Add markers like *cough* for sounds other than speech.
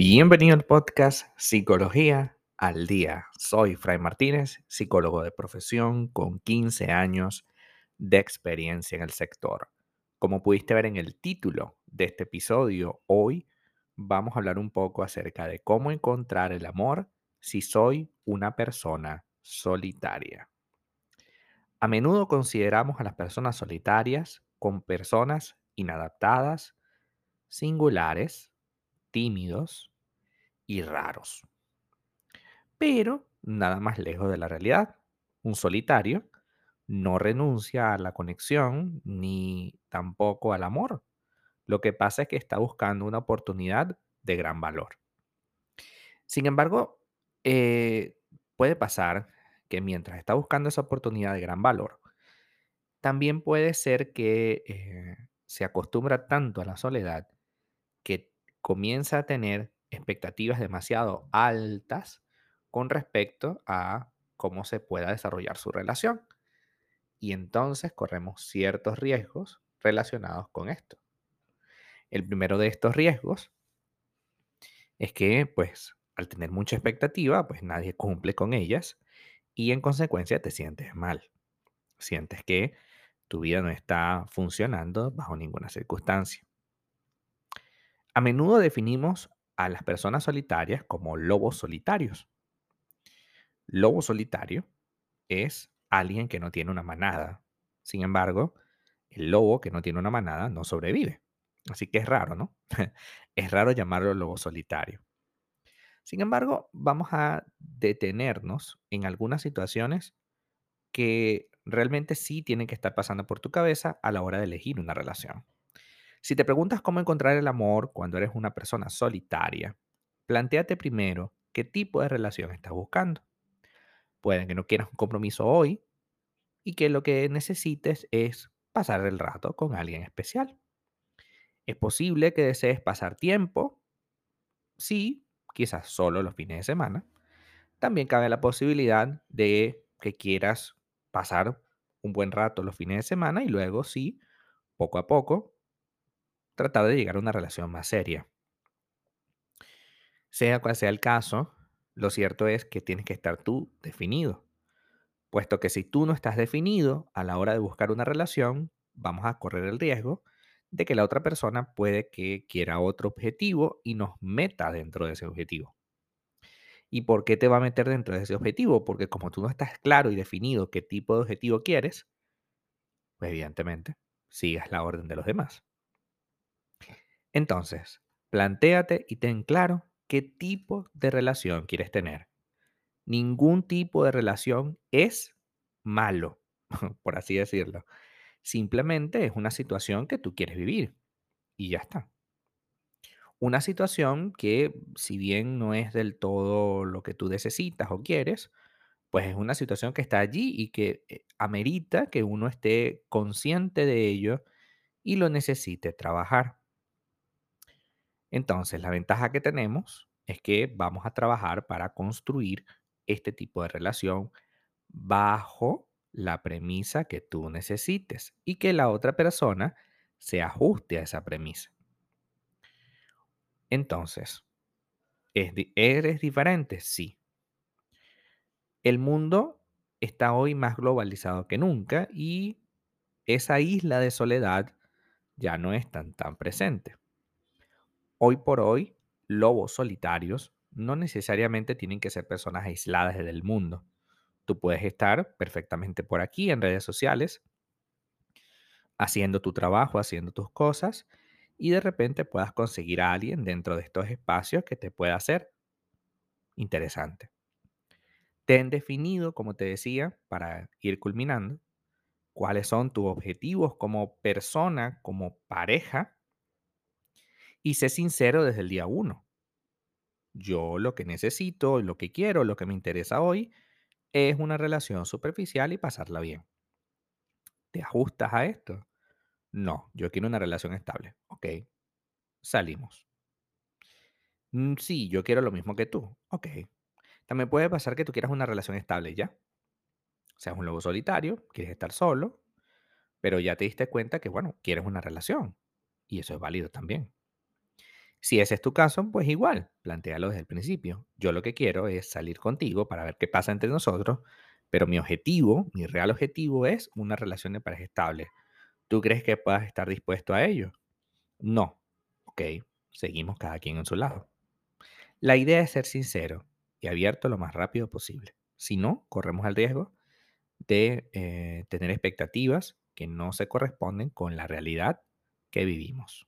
Bienvenido al podcast Psicología al Día. Soy Fray Martínez, psicólogo de profesión con 15 años de experiencia en el sector. Como pudiste ver en el título de este episodio, hoy vamos a hablar un poco acerca de cómo encontrar el amor si soy una persona solitaria. A menudo consideramos a las personas solitarias con personas inadaptadas, singulares, tímidos y raros. Pero nada más lejos de la realidad. Un solitario no renuncia a la conexión ni tampoco al amor. Lo que pasa es que está buscando una oportunidad de gran valor. Sin embargo, eh, puede pasar que mientras está buscando esa oportunidad de gran valor, también puede ser que eh, se acostumbra tanto a la soledad que comienza a tener expectativas demasiado altas con respecto a cómo se pueda desarrollar su relación. Y entonces corremos ciertos riesgos relacionados con esto. El primero de estos riesgos es que, pues, al tener mucha expectativa, pues nadie cumple con ellas y en consecuencia te sientes mal. Sientes que tu vida no está funcionando bajo ninguna circunstancia. A menudo definimos a las personas solitarias como lobos solitarios. Lobo solitario es alguien que no tiene una manada. Sin embargo, el lobo que no tiene una manada no sobrevive. Así que es raro, ¿no? *laughs* es raro llamarlo lobo solitario. Sin embargo, vamos a detenernos en algunas situaciones que realmente sí tienen que estar pasando por tu cabeza a la hora de elegir una relación. Si te preguntas cómo encontrar el amor cuando eres una persona solitaria, planteate primero qué tipo de relación estás buscando. Puede que no quieras un compromiso hoy y que lo que necesites es pasar el rato con alguien especial. Es posible que desees pasar tiempo, sí, quizás solo los fines de semana. También cabe la posibilidad de que quieras pasar un buen rato los fines de semana y luego sí, poco a poco, tratar de llegar a una relación más seria. Sea cual sea el caso, lo cierto es que tienes que estar tú definido. Puesto que si tú no estás definido a la hora de buscar una relación, vamos a correr el riesgo de que la otra persona puede que quiera otro objetivo y nos meta dentro de ese objetivo. ¿Y por qué te va a meter dentro de ese objetivo? Porque como tú no estás claro y definido qué tipo de objetivo quieres, pues evidentemente sigas la orden de los demás. Entonces, plantéate y ten claro qué tipo de relación quieres tener. Ningún tipo de relación es malo, *laughs* por así decirlo. Simplemente es una situación que tú quieres vivir y ya está. Una situación que, si bien no es del todo lo que tú necesitas o quieres, pues es una situación que está allí y que eh, amerita que uno esté consciente de ello y lo necesite trabajar. Entonces, la ventaja que tenemos es que vamos a trabajar para construir este tipo de relación bajo la premisa que tú necesites y que la otra persona se ajuste a esa premisa. Entonces, ¿eres diferente? Sí. El mundo está hoy más globalizado que nunca y esa isla de soledad ya no es tan, tan presente. Hoy por hoy, lobos solitarios no necesariamente tienen que ser personas aisladas del mundo. Tú puedes estar perfectamente por aquí en redes sociales, haciendo tu trabajo, haciendo tus cosas, y de repente puedas conseguir a alguien dentro de estos espacios que te pueda hacer interesante. Ten definido, como te decía, para ir culminando, cuáles son tus objetivos como persona, como pareja, y sé sincero desde el día uno. Yo lo que necesito, lo que quiero, lo que me interesa hoy es una relación superficial y pasarla bien. ¿Te ajustas a esto? No, yo quiero una relación estable. Ok, salimos. Mm, sí, yo quiero lo mismo que tú. Ok. También puede pasar que tú quieras una relación estable ya. O sea, un lobo solitario, quieres estar solo, pero ya te diste cuenta que, bueno, quieres una relación. Y eso es válido también. Si ese es tu caso, pues igual, plantéalo desde el principio. Yo lo que quiero es salir contigo para ver qué pasa entre nosotros, pero mi objetivo, mi real objetivo es una relación de pareja estable. ¿Tú crees que puedas estar dispuesto a ello? No. Ok, seguimos cada quien en su lado. La idea es ser sincero y abierto lo más rápido posible. Si no, corremos el riesgo de eh, tener expectativas que no se corresponden con la realidad que vivimos.